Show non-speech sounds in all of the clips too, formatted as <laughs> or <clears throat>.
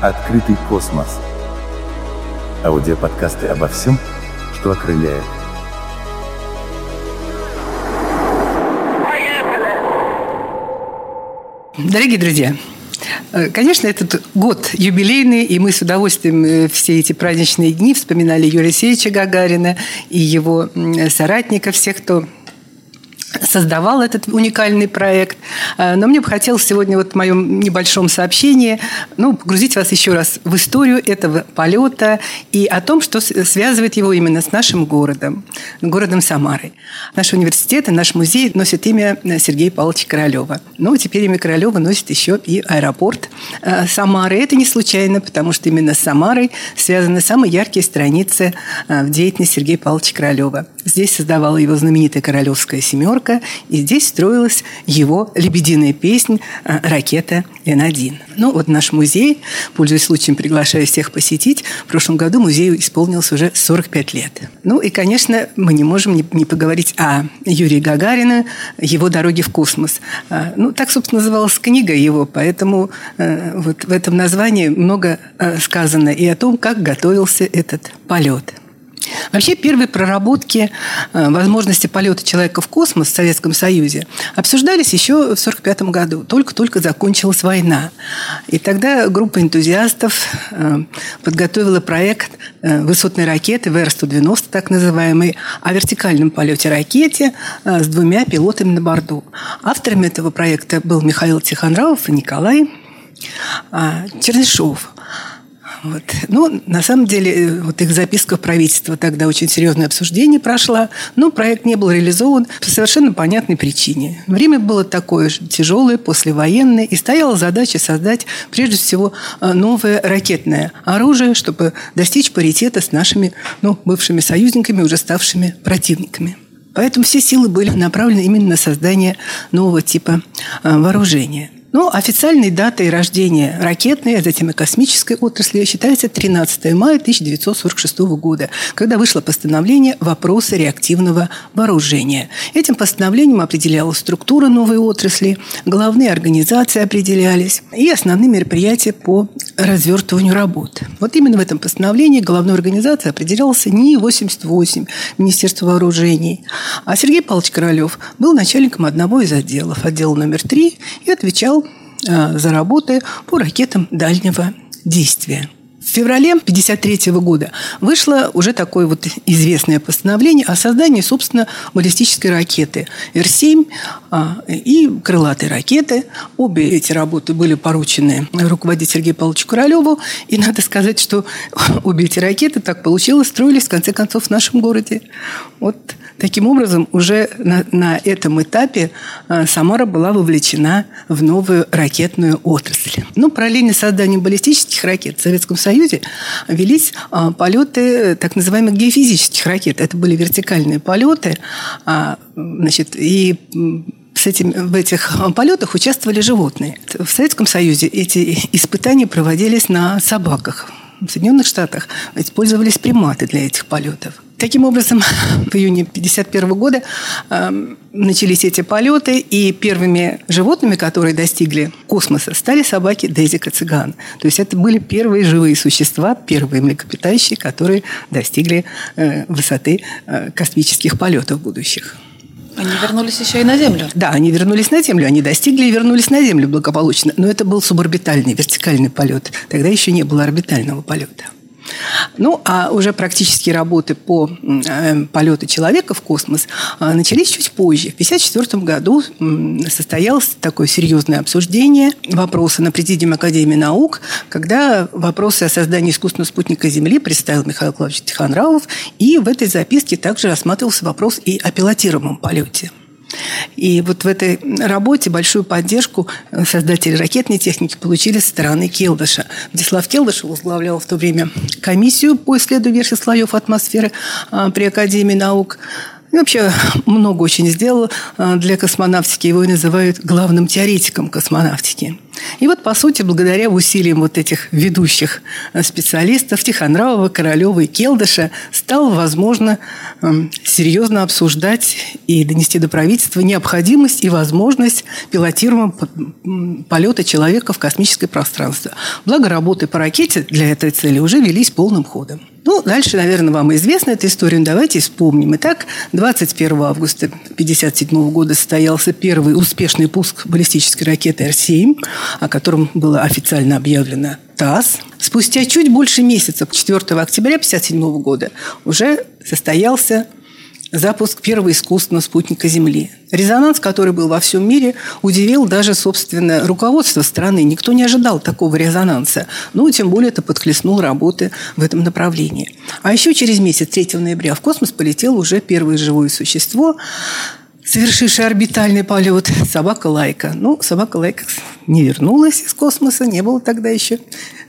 Открытый космос. Аудиоподкасты обо всем, что окрыляет. Дорогие друзья, э, Конечно, этот год юбилейный, и мы с удовольствием э, все эти праздничные дни вспоминали Юрия Алексеевича Гагарина и его соратников, всех, кто создавал этот уникальный проект. Э, но мне бы хотелось сегодня вот в моем небольшом сообщении ну, погрузить вас еще раз в историю этого полета и о том, что связывает его именно с нашим городом, городом Самарой. Наш университет и наш музей носит имя Сергея Павловича Королева. Но теперь имя Королева носит еще и аэропорт э, Самары. Это не случайно, потому что именно с Самарой связаны самые яркие страницы э, в деятельности Сергея Павловича Королева. Здесь создавала его знаменитая королевская семерка, и здесь строилась его лебединая песнь э, «Ракета Н-1». Ну, вот наш музей, пользуясь случаем, приглашаю всех посетить, в прошлом году музею исполнилось уже 45 лет. Ну, и, конечно, мы не можем не, не поговорить о Юрии Гагарина, его «Дороге в космос». А, ну, так, собственно, называлась книга его, поэтому э, вот в этом названии много э, сказано и о том, как готовился этот полет. Вообще первые проработки э, возможности полета человека в космос в Советском Союзе обсуждались еще в 1945 году. Только-только закончилась война. И тогда группа энтузиастов э, подготовила проект э, высотной ракеты ВР-190, так называемой, о вертикальном полете ракете с двумя пилотами на борту. Авторами этого проекта был Михаил Тихонравов и Николай Чернышов. Вот. Ну, на самом деле, э, вот их записка в правительство тогда очень серьезное обсуждение прошла, но проект не был реализован по совершенно понятной причине. Время было такое же тяжелое, послевоенное, и стояла задача создать, прежде всего, э, новое ракетное оружие, чтобы достичь паритета с нашими ну, бывшими союзниками, уже ставшими противниками. Поэтому все силы были направлены именно на создание нового типа э, вооружения – ну, официальной датой рождения ракетной, а затем и космической отрасли считается 13 мая 1946 года, когда вышло постановление «Вопросы реактивного вооружения». Этим постановлением определялась структура новой отрасли, главные организации определялись и основные мероприятия по развертыванию работ. Вот именно в этом постановлении главной организацией определялся НИИ-88, Министерство вооружений. А Сергей Павлович Королев был начальником одного из отделов, отдела номер три, и отвечал за работы по ракетам дальнего действия. В феврале 1953 года вышло уже такое вот известное постановление о создании, собственно, баллистической ракеты Р-7 а, и крылатой ракеты. Обе эти работы были поручены руководителю Сергею Павловичу Королеву. И надо сказать, что <laughs> обе эти ракеты, так получилось, строились, в конце концов, в нашем городе. Вот Таким образом, уже на, на этом этапе э, Самара была вовлечена в новую ракетную отрасль. Ну, параллельно созданию баллистических ракет в Советском Союзе велись э, полеты так называемых геофизических ракет. Это были вертикальные полеты. А, значит, и с этим, в этих полетах участвовали животные. В Советском Союзе эти испытания проводились на собаках. В Соединенных Штатах использовались приматы для этих полетов. Таким образом, <laughs> в июне 1951 года э, начались эти полеты, и первыми животными, которые достигли космоса, стали собаки Дезика цыган. То есть это были первые живые существа, первые млекопитающие, которые достигли э, высоты э, космических полетов будущих. Они вернулись еще и на Землю. Да, они вернулись на Землю. Они достигли и вернулись на Землю благополучно. Но это был суборбитальный, вертикальный полет. Тогда еще не было орбитального полета. Ну, а уже практические работы по э, полету человека в космос э, начались чуть позже. В 1954 году состоялось такое серьезное обсуждение вопроса на Президиуме Академии наук, когда вопросы о создании искусственного спутника Земли представил Михаил Клавович Тихонравов, и в этой записке также рассматривался вопрос и о пилотируемом полете. И вот в этой работе большую поддержку создатели ракетной техники получили со стороны Келдыша. Владислав Келдыш возглавлял в то время комиссию по исследованию верхних слоев атмосферы а, при Академии наук. И вообще много очень сделал э, для космонавтики. Его и называют главным теоретиком космонавтики. И вот, по сути, благодаря усилиям вот этих ведущих э, специалистов Тихонравова, Королева и Келдыша стало возможно эм, серьезно обсуждать и донести до правительства необходимость и возможность пилотируемого полета человека в космическое пространство. Благо, работы по ракете для этой цели уже велись полным ходом. Ну, дальше, наверное, вам известна эта история. Ну, давайте вспомним. Итак, 21 августа 1957 года состоялся первый успешный пуск баллистической ракеты Р-7, о котором было официально объявлено ТАСС. Спустя чуть больше месяца, 4 октября 1957 года, уже состоялся запуск первого искусственного спутника Земли. Резонанс, который был во всем мире, удивил даже, собственно, руководство страны. Никто не ожидал такого резонанса. Ну, тем более это подхлестнул работы в этом направлении. А еще через месяц, 3 ноября, в космос полетело уже первое живое существо, совершившее орбитальный полет, собака Лайка. Ну, собака Лайка не вернулась из космоса, не было тогда еще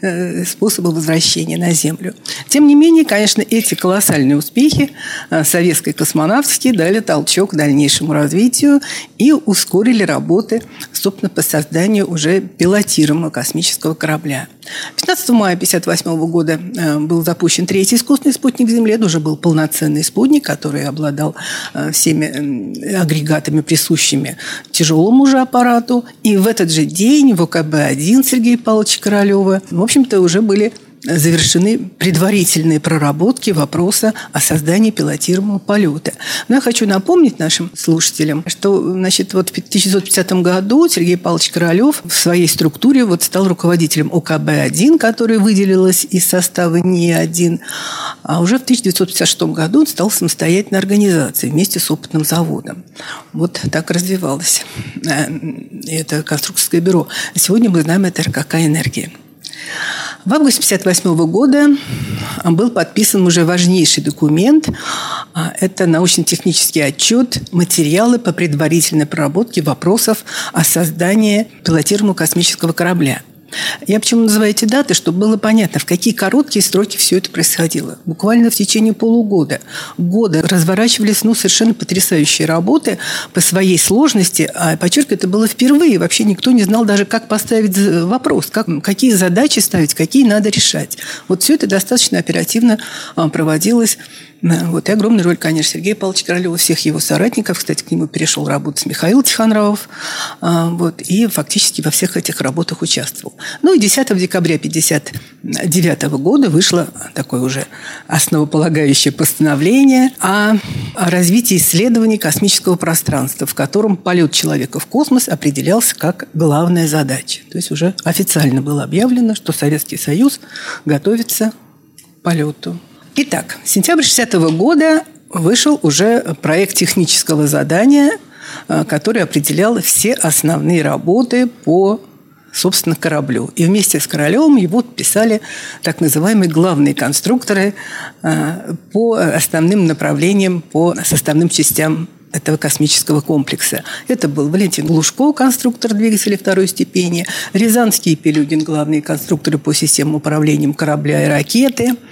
Э, способа возвращения на Землю. Тем не менее, конечно, эти колоссальные успехи э, советской космонавтики дали толчок дальнейшему развитию и ускорили работы, собственно, по созданию уже пилотируемого космического корабля. 15 мая 1958 года э, был запущен третий искусственный спутник Земли. Это уже был полноценный спутник, который обладал всеми агрегатами, присущими тяжелому же аппарату. И в этот же день в ОКБ-1 Сергея Павловича Королева, в общем-то, уже были завершены предварительные проработки вопроса о создании пилотируемого полета. Но я хочу напомнить нашим слушателям, что значит, вот в 1950 году Сергей Павлович Королев в своей структуре вот стал руководителем ОКБ-1, которая выделилась из состава НИИ-1, а уже в 1956 году он стал самостоятельной организацией вместе с опытным заводом. Вот так развивалось э, это конструкторское бюро. Сегодня мы знаем это РКК «Энергия». В августе 1958 года был подписан уже важнейший документ. А, это научно-технический отчет «Материалы по предварительной проработке вопросов о создании пилотируемого космического корабля». Я почему называю эти даты, чтобы было понятно, в какие короткие сроки все это происходило. Буквально в течение полугода, года разворачивались ну, совершенно потрясающие работы по своей сложности. А, подчеркиваю, это было впервые. Вообще никто не знал даже, как поставить вопрос, как, какие задачи ставить, какие надо решать. Вот все это достаточно оперативно а, проводилось вот. И огромная роль, конечно, Сергея Павловича Королева, всех его соратников. Кстати, к нему перешел работать Михаил Тихонравов. А, вот. И фактически во всех этих работах участвовал. Ну и 10 декабря 1959 года вышло такое уже основополагающее постановление о развитии исследований космического пространства, в котором полет человека в космос определялся как главная задача. То есть уже официально было объявлено, что Советский Союз готовится к полету Итак, сентябрь 60 -го года вышел уже проект технического задания, э, который определял все основные работы по собственно, кораблю. И вместе с Королевым его писали так называемые главные конструкторы э, по основным направлениям, по составным частям этого космического комплекса. Это был Валентин Глушко, конструктор двигателя второй степени, Рязанский и Пелюгин, главные конструкторы по системам управления корабля и ракеты –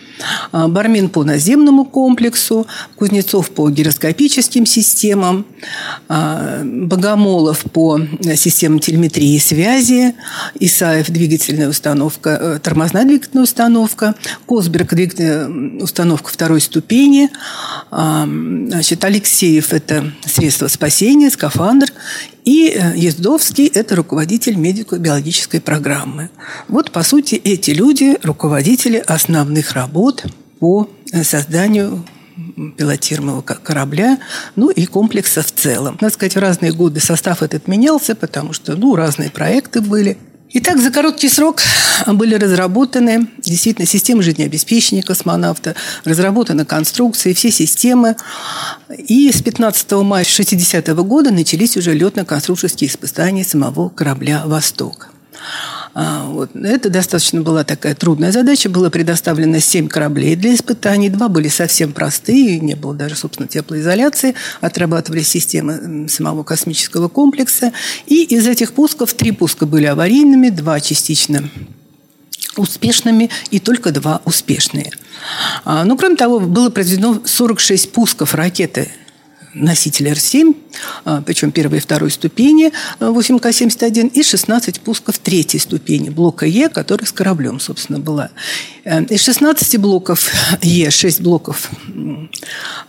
Бармин по наземному комплексу, Кузнецов по гироскопическим системам, а, Богомолов по системам телеметрии и связи, Исаев двигательная установка, э, тормозная двигательная установка, Косберг двигательная установка второй ступени, а, значит, Алексеев – это средство спасения, скафандр, и э, Ездовский – это руководитель медико-биологической программы. Вот, по сути, эти люди – руководители основных работ по э, созданию пилотируемого корабля, ну и комплекса в целом. Надо сказать, в разные годы состав этот менялся, потому что ну, разные проекты были. Итак, за короткий срок были разработаны действительно системы жизнеобеспечения космонавта, разработаны конструкции, все системы. И с 15 мая 60 -го года начались уже летно-конструкторские испытания самого корабля «Восток». А, вот. Это достаточно была такая трудная задача. Было предоставлено 7 кораблей для испытаний. Два были совсем простые, не было даже, собственно, теплоизоляции. Отрабатывали системы самого космического комплекса. И из этих пусков три пуска были аварийными, два частично успешными и только два успешные. А, Но, ну, кроме того, было произведено 46 пусков ракеты носитель Р-7, а, причем первой и второй ступени 8К-71, и 16 пусков третьей ступени блока Е, который с кораблем, собственно, была. Э, из 16 блоков Е 6 блоков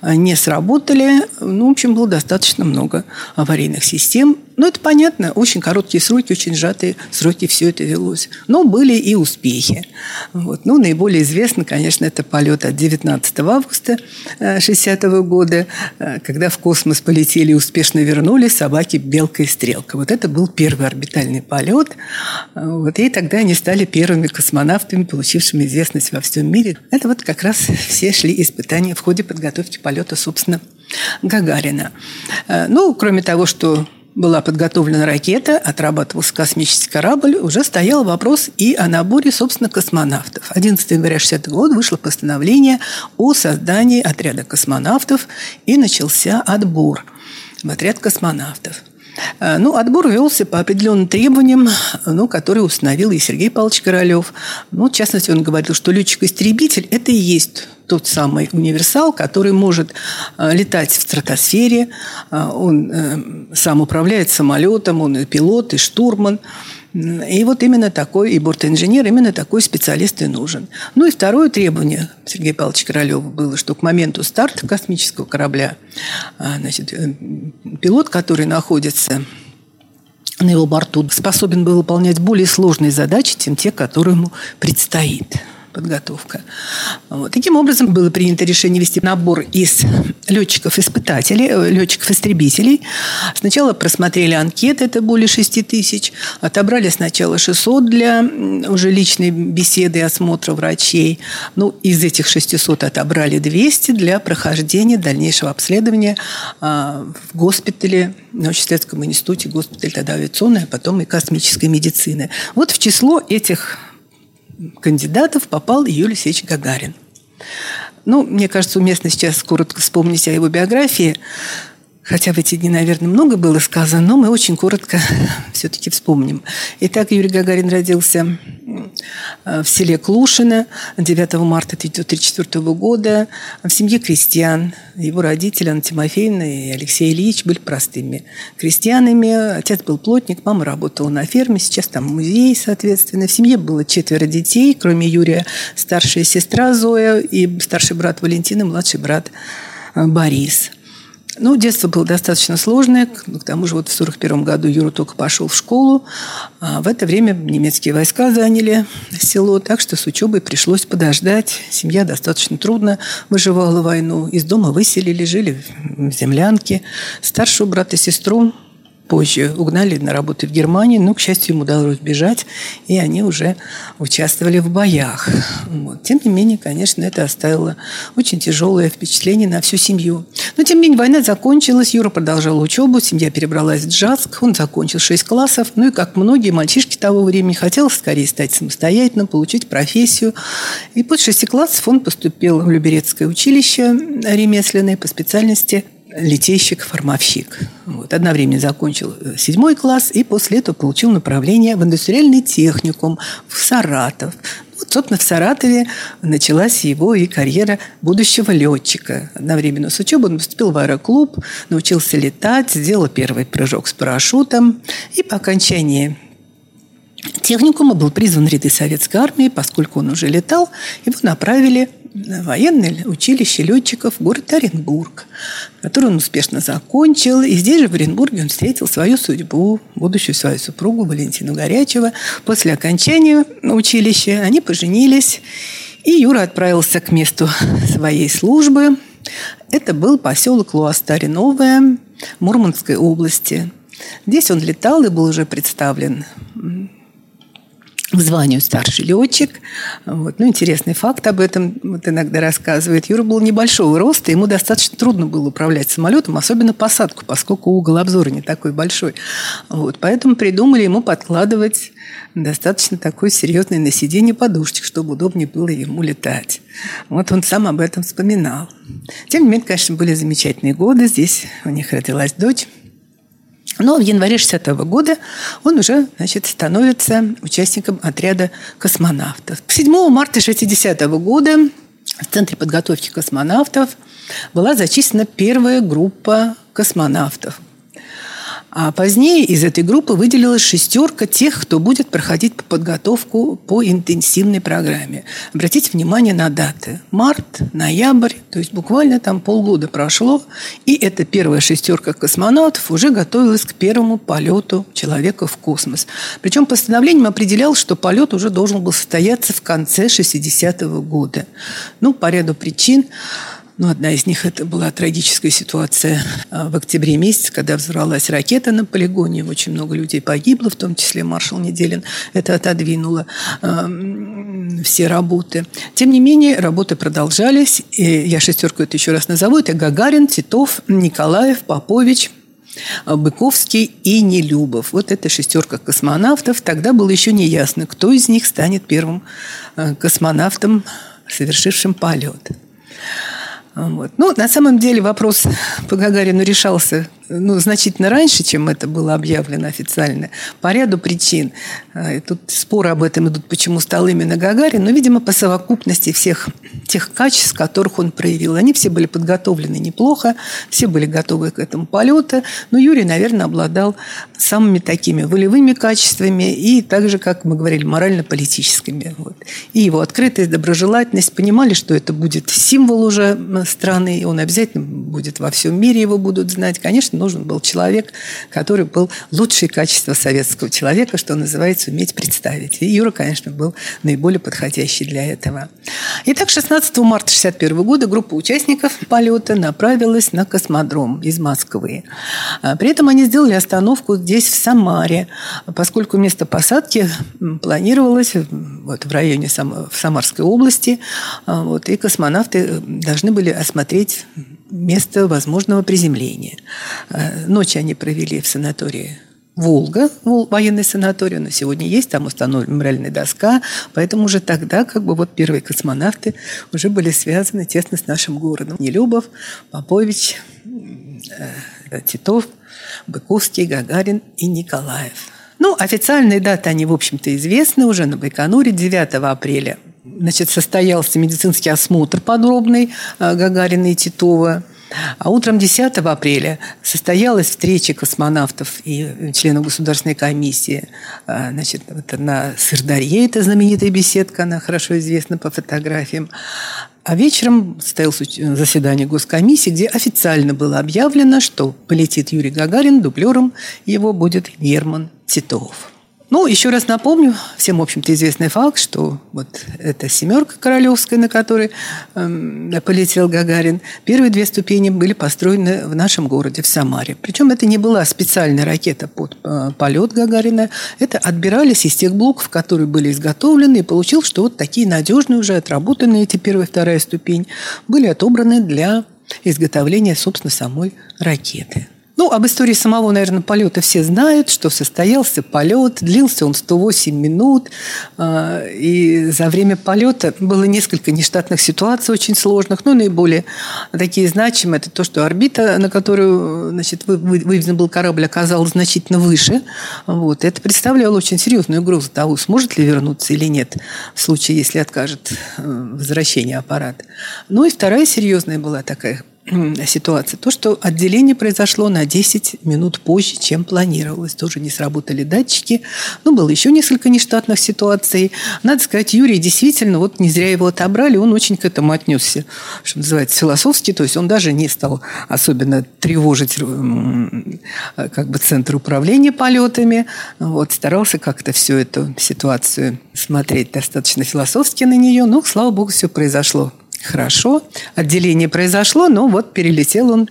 не сработали. Ну, в общем, было достаточно много аварийных систем. Ну, это понятно, очень короткие сроки, очень сжатые сроки все это велось. Но были и успехи. Вот. Ну, наиболее известно, конечно, это полет от 19 августа 60 -го года, э, когда в космос полетели и успешно вернулись собаки «Белка» и «Стрелка». Вот это был первый орбитальный полет. Вот. И тогда они стали первыми космонавтами, получившими известность во всем мире. Это вот как раз все шли испытания в ходе подготовки полета, собственно, Гагарина. Э, ну, кроме того, что была подготовлена ракета, отрабатывался космический корабль, уже стоял вопрос и о наборе, собственно, космонавтов. 11 января 60 года вышло постановление о создании отряда космонавтов и начался отбор в отряд космонавтов. Э, ну, отбор велся по определенным требованиям, ну, которые установил и Сергей Павлович Королев. Ну, в частности, он говорил, что летчик-истребитель – это и есть тот самый универсал, который может э, летать в стратосфере, э, он сам управляет самолетом, он и пилот, и штурман – и вот именно такой, и бортинженер, именно такой специалист и нужен. Ну и второе требование Сергея Павловича Королева было, что к моменту старта космического корабля а, значит, э, пилот, который находится на его борту, способен был выполнять более сложные задачи, чем те, которые ему предстоит подготовка. Вот. Таким образом, было принято решение вести набор из летчиков-испытателей, э, летчиков-истребителей. Сначала просмотрели анкеты, это более 6 тысяч. Отобрали сначала 600 для уже личной беседы и осмотра врачей. Ну, из этих 600 отобрали 200 для прохождения дальнейшего обследования а, в госпитале, в научно-исследовательском институте, госпиталь тогда авиационной, а потом и космической медицины. Вот в число этих кандидатов попал Юлий Алексеевич Гагарин. Ну, мне кажется, уместно сейчас коротко вспомнить о его биографии. Хотя в эти дни, наверное, много было сказано, но мы очень коротко <laughs> все-таки вспомним. Итак, Юрий Гагарин родился э, в селе Клушино 9 марта 1934 года в семье крестьян. Его родители Анна Тимофеевна и Алексей Ильич были простыми крестьянами. Отец был плотник, мама работала на ферме, сейчас там музей, соответственно. В семье было четверо детей, кроме Юрия, старшая сестра Зоя и старший брат Валентин и младший брат э, Борис – ну, детство было достаточно сложное. К тому же вот в 1941 году Юра только пошел в школу. А в это время немецкие войска заняли село, так что с учебой пришлось подождать. Семья достаточно трудно выживала войну. Из дома выселили, жили в землянке. Старшего брата и сестру позже угнали на работу в Германии, но, к счастью, им удалось бежать, и они уже участвовали в боях. Вот. Тем не менее, конечно, это оставило очень тяжелое впечатление на всю семью. Но, тем не менее, война закончилась, Юра продолжал учебу, семья перебралась в Джаск, он закончил 6 классов, ну и, как многие мальчишки того времени, хотел скорее стать самостоятельным, получить профессию. И после 6 классов он поступил в Люберецкое училище ремесленное по специальности литейщик-формовщик. Вот. Одновременно закончил э, седьмой класс и после этого получил направление в индустриальный техникум в Саратов. Вот, собственно, в Саратове началась его и карьера будущего летчика. Одновременно с учебой он поступил в аэроклуб, научился летать, сделал первый прыжок с парашютом. И по окончании техникума был призван в ряды советской армии, поскольку он уже летал, его направили военное училище летчиков город Оренбург, который он успешно закончил. И здесь же, в Оренбурге, он встретил свою судьбу, будущую свою супругу Валентину Горячева. После окончания училища они поженились, и Юра отправился к месту своей службы. Это был поселок Луастари Новая Мурманской области. Здесь он летал и был уже представлен к званию старший летчик. Вот. Ну, интересный факт об этом вот иногда рассказывает. Юра был небольшого роста, ему достаточно трудно было управлять самолетом, особенно посадку, поскольку угол обзора не такой большой. Вот. Поэтому придумали ему подкладывать достаточно такой серьезный на сиденье подушечек, чтобы удобнее было ему летать. Вот он сам об этом вспоминал. Тем не менее, конечно, были замечательные годы. Здесь у них родилась дочь. Но в январе 60 -го года он уже значит, становится участником отряда космонавтов. 7 марта 60 -го года в Центре подготовки космонавтов была зачислена первая группа космонавтов. А позднее из этой группы выделилась шестерка тех, кто будет проходить подготовку по интенсивной программе. Обратите внимание на даты. Март, ноябрь, то есть буквально там полгода прошло, и эта первая шестерка космонавтов уже готовилась к первому полету человека в космос. Причем постановлением определялось, что полет уже должен был состояться в конце 60-го года. Ну, по ряду причин ну, одна из них это была трагическая ситуация а, в октябре месяце, когда взорвалась ракета на полигоне. Очень много людей погибло, в том числе маршал Неделин. Это отодвинуло э, все работы. Тем не менее, работы продолжались. И я шестерку это еще раз назову. Это Гагарин, Титов, Николаев, Попович, Быковский и Нелюбов. Вот эта шестерка космонавтов. Тогда было еще не ясно, кто из них станет первым космонавтом, совершившим полет. Вот. Ну, на самом деле вопрос по Гагарину решался ну, значительно раньше, чем это было объявлено официально, по ряду причин. А, тут споры об этом идут, почему стал именно Гагарин, но, видимо, по совокупности всех тех качеств, которых он проявил. Они все были подготовлены неплохо, все были готовы к этому полету, но Юрий, наверное, обладал самыми такими волевыми качествами и также, как мы говорили, морально-политическими. Вот. И его открытость, доброжелательность, понимали, что это будет символ уже страны, и он обязательно будет во всем мире его будут знать. Конечно, нужен был человек, который был лучшие качества советского человека, что называется, уметь представить. И Юра, конечно, был наиболее подходящий для этого. Итак, 16 марта 1961 года группа участников полета направилась на космодром из Москвы. А, при этом они сделали остановку здесь, в Самаре, поскольку место посадки планировалось вот, в районе Сам... в Самарской области, а, вот, и космонавты должны были осмотреть место возможного приземления. Э, ночь они провели в санатории Волга, военный санаторий, на сегодня есть, там установлена мемориальная доска, поэтому уже тогда как бы вот первые космонавты уже были связаны тесно с нашим городом. Нелюбов, Попович, э, Титов, Быковский, Гагарин и Николаев. Ну, официальные даты, они, в общем-то, известны уже на Байконуре 9 апреля значит, состоялся медицинский осмотр подробный э, Гагарина и Титова. А утром 10 апреля состоялась встреча космонавтов и членов Государственной комиссии э, значит, вот на Сырдарье, это знаменитая беседка, она хорошо известна по фотографиям. А вечером состоялось заседание Госкомиссии, где официально было объявлено, что полетит Юрий Гагарин, дублером его будет Герман Титов. Ну, еще раз напомню, всем, в общем-то, известный факт, что вот эта семерка королевская, на которой э, полетел Гагарин, первые две ступени были построены в нашем городе, в Самаре. Причем это не была специальная ракета под э, полет Гагарина, это отбирались из тех блоков, которые были изготовлены, и получилось, что вот такие надежные, уже отработанные эти первая и вторая ступень были отобраны для изготовления, собственно, самой ракеты. Ну, об истории самого, наверное, полета все знают, что состоялся полет, длился он 108 минут, а, и за время полета было несколько нештатных ситуаций очень сложных, но наиболее такие значимые, это то, что орбита, на которую значит, вывезен был корабль, оказалась значительно выше. Вот. Это представляло очень серьезную угрозу того, сможет ли вернуться или нет, в случае, если откажет э, возвращение аппарата. Ну и вторая серьезная была такая ситуация. То, что отделение произошло на 10 минут позже, чем планировалось. Тоже не сработали датчики. Ну, было еще несколько нештатных ситуаций. Надо сказать, Юрий действительно, вот не зря его отобрали, он очень к этому отнесся, что называется, философски. То есть он даже не стал особенно тревожить как бы центр управления полетами. Вот, старался как-то всю эту ситуацию смотреть достаточно философски на нее. Но, слава богу, все произошло Хорошо, отделение произошло, но вот перелетел он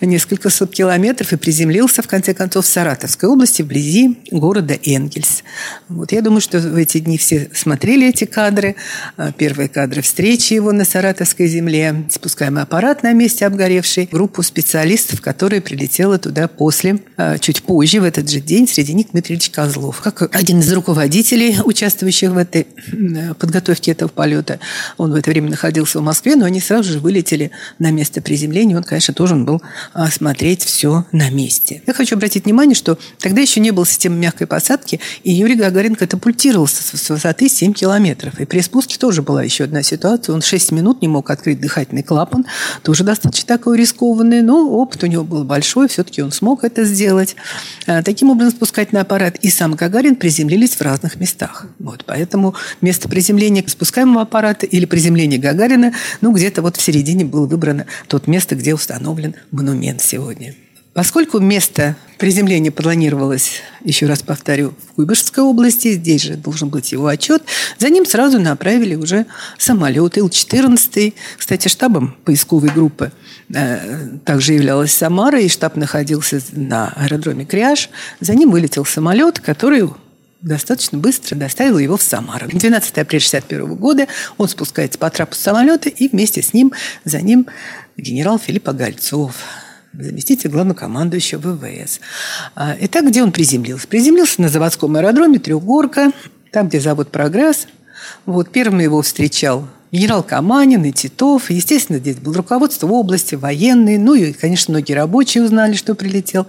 несколько сот километров и приземлился, в конце концов, в Саратовской области, вблизи города Энгельс. Вот я думаю, что в эти дни все смотрели эти кадры. А, первые кадры встречи его на Саратовской земле, спускаемый аппарат на месте обгоревший, группу специалистов, которая прилетела туда после, а, чуть позже, в этот же день, среди них Дмитрий Ильич Козлов. Как один из руководителей, участвующих в этой подготовке этого полета, он в это время находился в Москве, но они сразу же вылетели на место приземления. Он, конечно, должен был осмотреть все на месте. Я хочу обратить внимание, что тогда еще не было системы мягкой посадки, и Юрий Гагарин катапультировался с высоты 7 километров. И при спуске тоже была еще одна ситуация. Он 6 минут не мог открыть дыхательный клапан. Тоже достаточно такой рискованный, но опыт у него был большой. Все-таки он смог это сделать. А, таким образом, спускательный аппарат и сам Гагарин приземлились в разных местах. Вот, поэтому место приземления спускаемого аппарата или приземления Гагарина, ну, где-то вот в середине было выбрано тот место, где установлен монумент сегодня. Поскольку место приземления планировалось, еще раз повторю, в Куйбышевской области, здесь же должен быть его отчет, за ним сразу направили уже самолет Ил-14. Кстати, штабом поисковой группы э, также являлась Самара, и штаб находился на аэродроме Кряж. За ним вылетел самолет, который достаточно быстро доставил его в Самару. 12 апреля 1961 года он спускается по трапу самолета, и вместе с ним, за ним генерал Филипп Огольцов – заместитель главнокомандующего ВВС. А, итак, где он приземлился? Приземлился на заводском аэродроме Трехгорка, там, где завод «Прогресс». Вот, первым его встречал генерал Каманин и Титов. Естественно, здесь было руководство области, военные. Ну и, конечно, многие рабочие узнали, что прилетел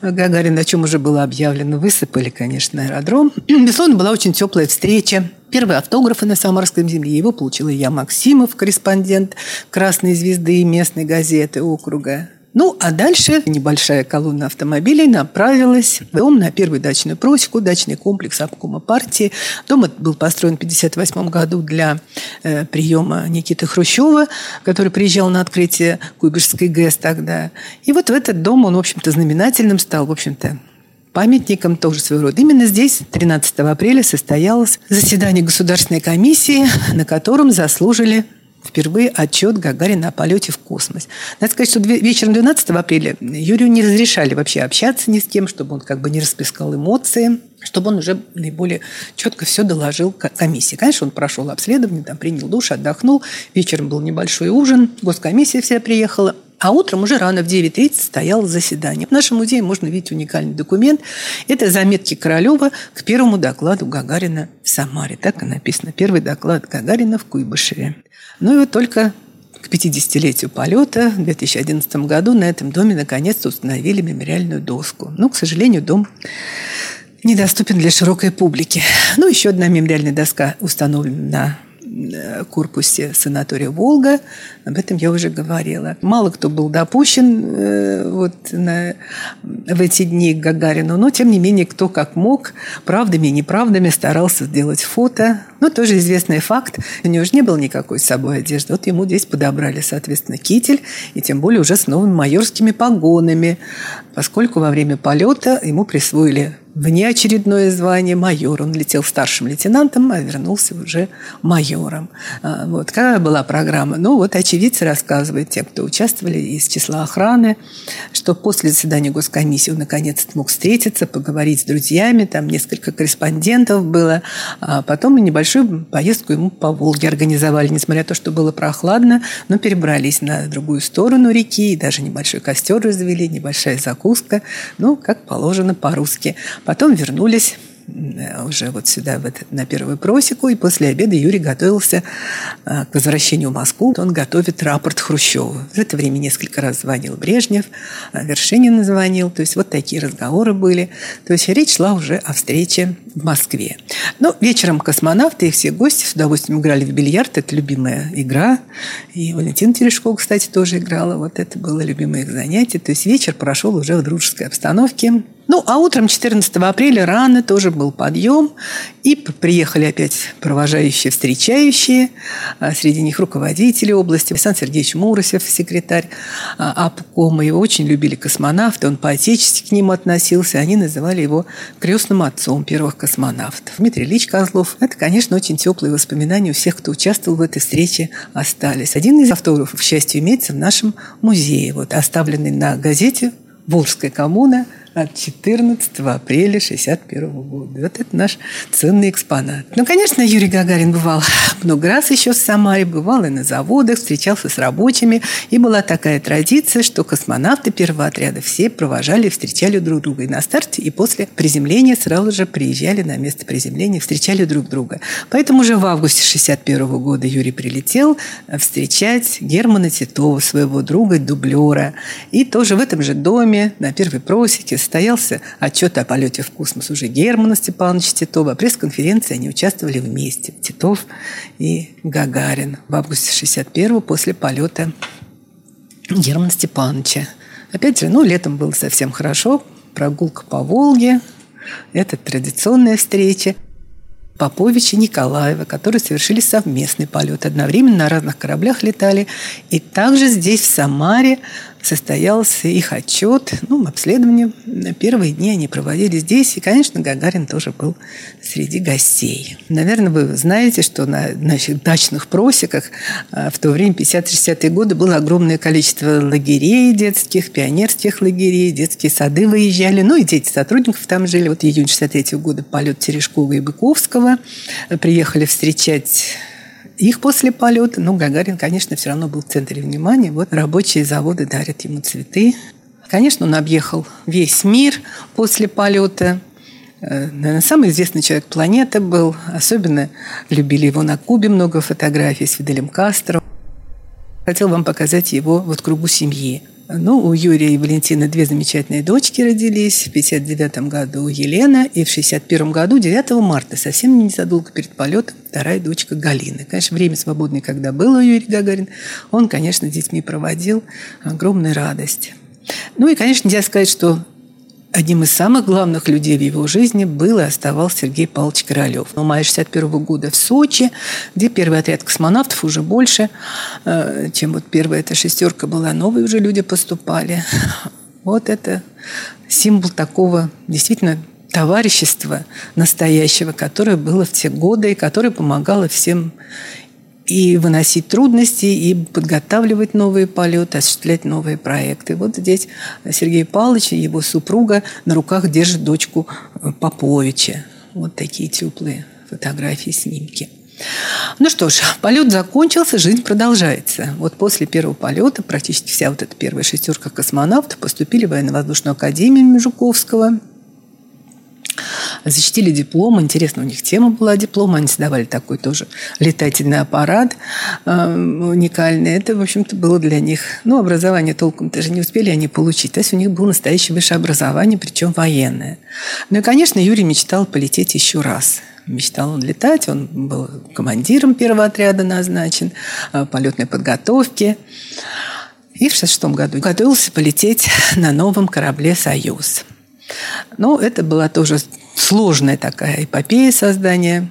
Гагарин, о чем уже было объявлено. Высыпали, конечно, аэродром. <clears throat> Безусловно, была очень теплая встреча. Первые автографы на Самарском земле его получила я Максимов, корреспондент «Красной звезды» и местной газеты округа. Ну, а дальше небольшая колонна автомобилей направилась в дом на первую дачную просеку, дачный комплекс обкома партии. Дом был построен в 1958 году для э, приема Никиты Хрущева, который приезжал на открытие Куйбышевской ГЭС тогда. И вот в этот дом он, в общем-то, знаменательным стал, в общем-то, памятником тоже своего рода. Именно здесь 13 апреля состоялось заседание Государственной комиссии, на котором заслужили впервые отчет Гагарина о полете в космос. Надо сказать, что вечером 12 апреля Юрию не разрешали вообще общаться ни с кем, чтобы он как бы не расплескал эмоции, чтобы он уже наиболее четко все доложил комиссии. Конечно, он прошел обследование, там принял душ, отдохнул. Вечером был небольшой ужин, госкомиссия вся приехала. А утром уже рано в 9.30 стояло заседание. В нашем музее можно видеть уникальный документ. Это заметки Королева к первому докладу Гагарина в Самаре. Так и написано. Первый доклад Гагарина в Куйбышеве. Ну и вот только к 50-летию полета в 2011 году на этом доме наконец-то установили мемориальную доску. Но, к сожалению, дом недоступен для широкой публики. Ну, еще одна мемориальная доска установлена на Э, корпусе санатория «Волга». Об этом я уже говорила. Мало кто был допущен э, вот на, в эти дни к Гагарину, но, тем не менее, кто как мог, правдами и неправдами старался сделать фото. Ну, тоже известный факт. У него же не было никакой с собой одежды. Вот ему здесь подобрали, соответственно, китель, и тем более уже с новыми майорскими погонами, поскольку во время полета ему присвоили внеочередное звание майор. Он летел старшим лейтенантом, а вернулся уже майором. А, вот. Какая была программа? Ну, вот очевидцы рассказывают, те, кто участвовали из числа охраны, что после заседания госкомиссии он наконец-то мог встретиться, поговорить с друзьями, там несколько корреспондентов было, а потом небольшую поездку ему по Волге организовали, несмотря на то, что было прохладно, но перебрались на другую сторону реки, и даже небольшой костер развели, небольшая закуска, ну, как положено по-русски. Потом вернулись уже вот сюда, в этот, на первую просеку, и после обеда Юрий готовился э, к возвращению в Москву. Он готовит рапорт Хрущеву. В это время несколько раз звонил Брежнев, э, Вершинин звонил, то есть вот такие разговоры были. То есть речь шла уже о встрече в Москве. Но вечером космонавты и все гости с удовольствием играли в бильярд, это любимая игра. И Валентина Терешкова, кстати, тоже играла. Вот это было любимое их занятие. То есть вечер прошел уже в дружеской обстановке. Ну, а утром 14 апреля рано тоже был подъем, и приехали опять провожающие, встречающие, а, среди них руководители области, Александр Сергеевич Муросев, секретарь а, АПКОМа, его очень любили космонавты, он по-отечески к ним относился, они называли его крестным отцом первых космонавтов. Дмитрий Ильич Козлов. Это, конечно, очень теплые воспоминания у всех, кто участвовал в этой встрече, остались. Один из автографов, к счастью, имеется в нашем музее, вот, оставленный на газете «Волжская коммуна», от 14 апреля 61 года. Вот это наш ценный экспонат. Ну, конечно, Юрий Гагарин бывал <laughs> много раз еще в Самаре, бывал и на заводах, встречался с рабочими. И была такая традиция, что космонавты первого отряда все провожали и встречали друг друга и на старте, и после приземления сразу же приезжали на место приземления, встречали друг друга. Поэтому уже в августе 61 года Юрий прилетел встречать Германа Титова, своего друга, дублера. И тоже в этом же доме на первой просеке состоялся отчет о полете в космос уже Германа Степановича Титова. Пресс-конференции они участвовали вместе. Титов и Гагарин в августе 61 после полета Германа Степановича. Опять же, ну, летом было совсем хорошо. Прогулка по Волге. Это традиционная встреча. Поповича и Николаева, которые совершили совместный полет. Одновременно на разных кораблях летали. И также здесь, в Самаре, состоялся их отчет, ну, обследование. Первые дни они проводили здесь, и, конечно, Гагарин тоже был среди гостей. Наверное, вы знаете, что на наших дачных просеках а, в то время, 50-60-е годы, было огромное количество лагерей детских, пионерских лагерей, детские сады выезжали, ну, и дети сотрудников там жили. Вот июнь 63 года полет Терешкова и Быковского. Приехали встречать их после полета. Но Гагарин, конечно, все равно был в центре внимания. Вот рабочие заводы дарят ему цветы. Конечно, он объехал весь мир после полета. Э, наверное, самый известный человек планеты был. Особенно любили его на Кубе. Много фотографий с Фиделем Кастро. Хотел вам показать его вот кругу семьи. Ну, у Юрия и Валентины две замечательные дочки родились. В 59 году Елена и в 61 году, 9 марта, совсем незадолго перед полетом, вторая дочка Галина. Конечно, время свободное, когда был у Юрия Гагарин, он, конечно, детьми проводил огромную радость. Ну и, конечно, нельзя сказать, что Одним из самых главных людей в его жизни был и оставался Сергей Павлович Королев. В мае 61 года в Сочи, где первый отряд космонавтов уже больше, э, чем вот первая эта шестерка была, новые уже люди поступали. <laughs> Вот это символ такого действительно товарищества настоящего, которое было в те годы и которое помогало всем и выносить трудности, и подготавливать новые полеты, осуществлять новые проекты. Вот здесь Сергей Павлович и его супруга на руках держат дочку Поповича. Вот такие теплые фотографии, снимки. Ну что ж, полет закончился, жизнь продолжается. Вот после первого полета практически вся вот эта первая шестерка космонавтов поступили в военно-воздушную академию Жуковского – защитили диплом. Интересно, у них тема была диплома. Они сдавали такой тоже летательный аппарат э, уникальный. Это, в общем-то, было для них... Ну, образование толком даже не успели они получить. То есть у них было настоящее высшее образование, причем военное. Ну и, конечно, Юрий мечтал полететь еще раз. Мечтал он летать, он был командиром первого отряда назначен, э, полетной подготовки. И в 1966 году готовился полететь на новом корабле «Союз». Но это была тоже сложная такая эпопея создания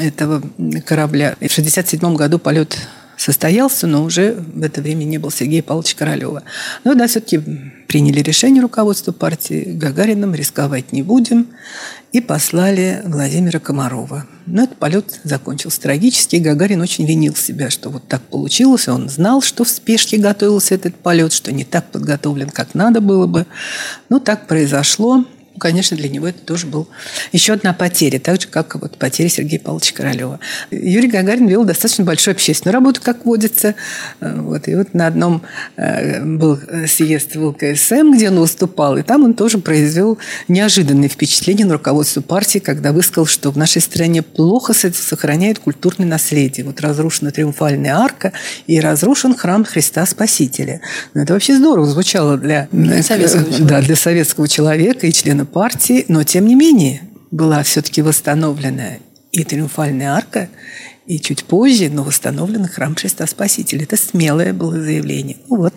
этого корабля. И в 1967 году полет состоялся, но уже в это время не был Сергея Павловича Королева. Но да, все-таки приняли решение руководства партии Гагарином, рисковать не будем, и послали Владимира Комарова. Но этот полет закончился трагически. Гагарин очень винил себя, что вот так получилось. Он знал, что в спешке готовился этот полет, что не так подготовлен, как надо было бы. Но так произошло конечно, для него это тоже был еще одна потеря, так же, как вот потеря Сергея Павловича Королева. Юрий Гагарин вел достаточно большую общественную работу, как водится. Вот. И вот на одном э, был съезд в ЛКСМ, где он выступал, и там он тоже произвел неожиданное впечатление на руководство партии, когда высказал, что в нашей стране плохо сохраняют культурное наследие. Вот разрушена триумфальная арка и разрушен храм Христа Спасителя. Ну, это вообще здорово звучало для, для, советского, да, для советского человека и члена партии, но тем не менее была все-таки восстановлена и Триумфальная арка, и чуть позже, но восстановлен храм Христа Спасителя. Это смелое было заявление. Ну, вот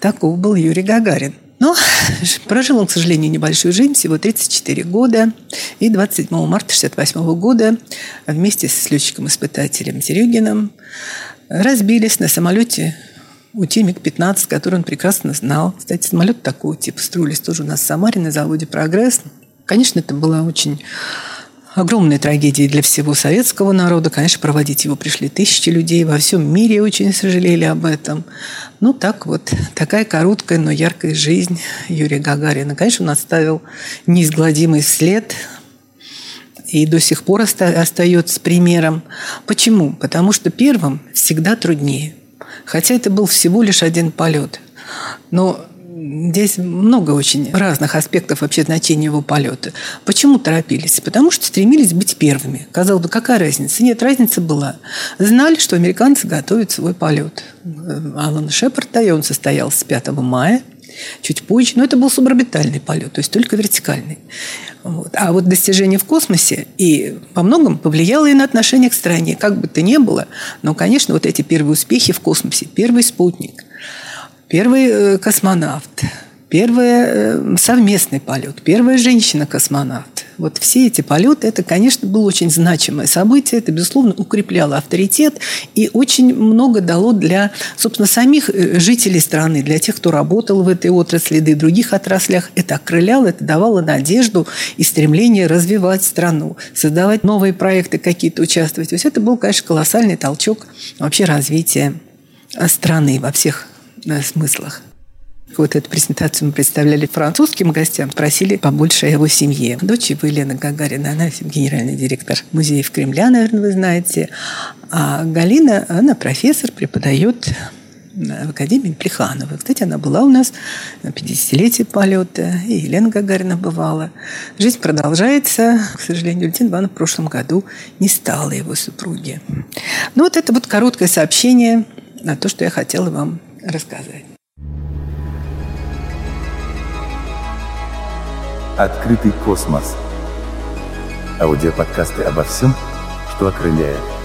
таков был Юрий Гагарин. Но <laughs> прожил он, к сожалению, небольшую жизнь, всего 34 года. И 27 марта 1968 года вместе с летчиком-испытателем Серегиным разбились на самолете ути МиГ-15, который он прекрасно знал. Кстати, самолет такого типа строились тоже у нас в Самаре на заводе «Прогресс». Конечно, это была очень огромной трагедией для всего советского народа. Конечно, проводить его пришли тысячи людей. Во всем мире очень сожалели об этом. Ну, так вот, такая короткая, но яркая жизнь Юрия Гагарина. Конечно, он оставил неизгладимый след и до сих пор остается примером. Почему? Потому что первым всегда труднее. Хотя это был всего лишь один полет. Но Здесь много очень разных аспектов вообще значения его полета. Почему торопились? Потому что стремились быть первыми. Казалось бы, какая разница? Нет, разница была. Знали, что американцы готовят свой полет. Алана Шепарда, и он состоялся 5 мая чуть позже, но это был суборбитальный полет, то есть только вертикальный. Вот. А вот достижение в космосе и по многому повлияло и на отношение к стране. Как бы то ни было, но, конечно, вот эти первые успехи в космосе, первый спутник, первый э, космонавт, первый э, совместный полет, первая женщина-космонавт. Вот все эти полеты, это, конечно, было очень значимое событие. Это, безусловно, укрепляло авторитет и очень много дало для, собственно, самих э, жителей страны, для тех, кто работал в этой отрасли, да и других отраслях. Это окрыляло, это давало надежду и стремление развивать страну, создавать новые проекты какие-то, участвовать. То есть это был, конечно, колоссальный толчок вообще развития страны во всех смыслах. Вот эту презентацию мы представляли французским гостям, просили побольше о его семье. Дочь его Елена Гагарина, она генеральный директор музея в Кремля, наверное, вы знаете. А Галина, она профессор, преподает в Академии Плеханова. Кстати, она была у нас на 50-летие полета, и Елена Гагарина бывала. Жизнь продолжается. К сожалению, Валентин Ивановна в прошлом году не стала его супруги. Ну, вот это вот короткое сообщение на то, что я хотела вам рассказать. Открытый космос. Аудиоподкасты обо всем, что окрыляет.